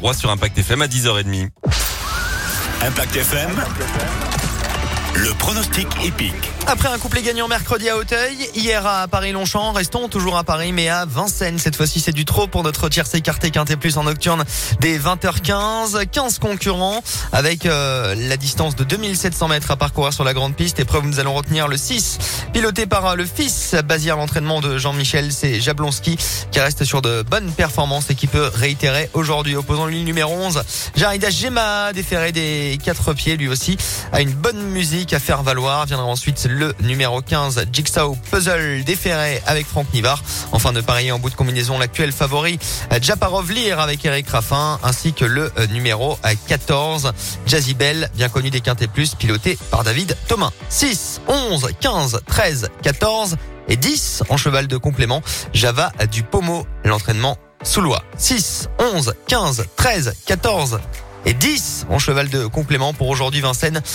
Roi sur Impact FM à 10h30. Impact FM. Le pronostic épique. Après un couplet gagnant mercredi à Auteuil, hier à Paris-Longchamp, restons toujours à Paris mais à Vincennes. Cette fois-ci c'est du trop pour notre tiercé écarté quinté plus en nocturne dès 20h15. 15 concurrents avec euh, la distance de 2700 mètres à parcourir sur la grande piste. Épreuve nous allons retenir le 6, piloté par euh, le fils Bazir, l'entraînement de Jean-Michel, c'est Jablonski qui reste sur de bonnes performances et qui peut réitérer aujourd'hui. Opposant lui numéro 11, Jarida Gema, déféré des quatre pieds lui aussi, a une bonne musique à faire valoir. Viendra ensuite le numéro 15, Jigsaw Puzzle, déféré avec Franck Nivard. Enfin de parier en bout de combinaison, l'actuel favori, Japarov Lear avec Eric Raffin, ainsi que le euh, numéro 14, Jazzy Bell, bien connu des Quintet Plus, piloté par David Thomas. 6, 11, 15, 13, 14 et 10 en cheval de complément. Java du Pomo, l'entraînement sous loi. 6, 11, 15, 13, 14 et 10 en cheval de complément pour aujourd'hui Vincennes.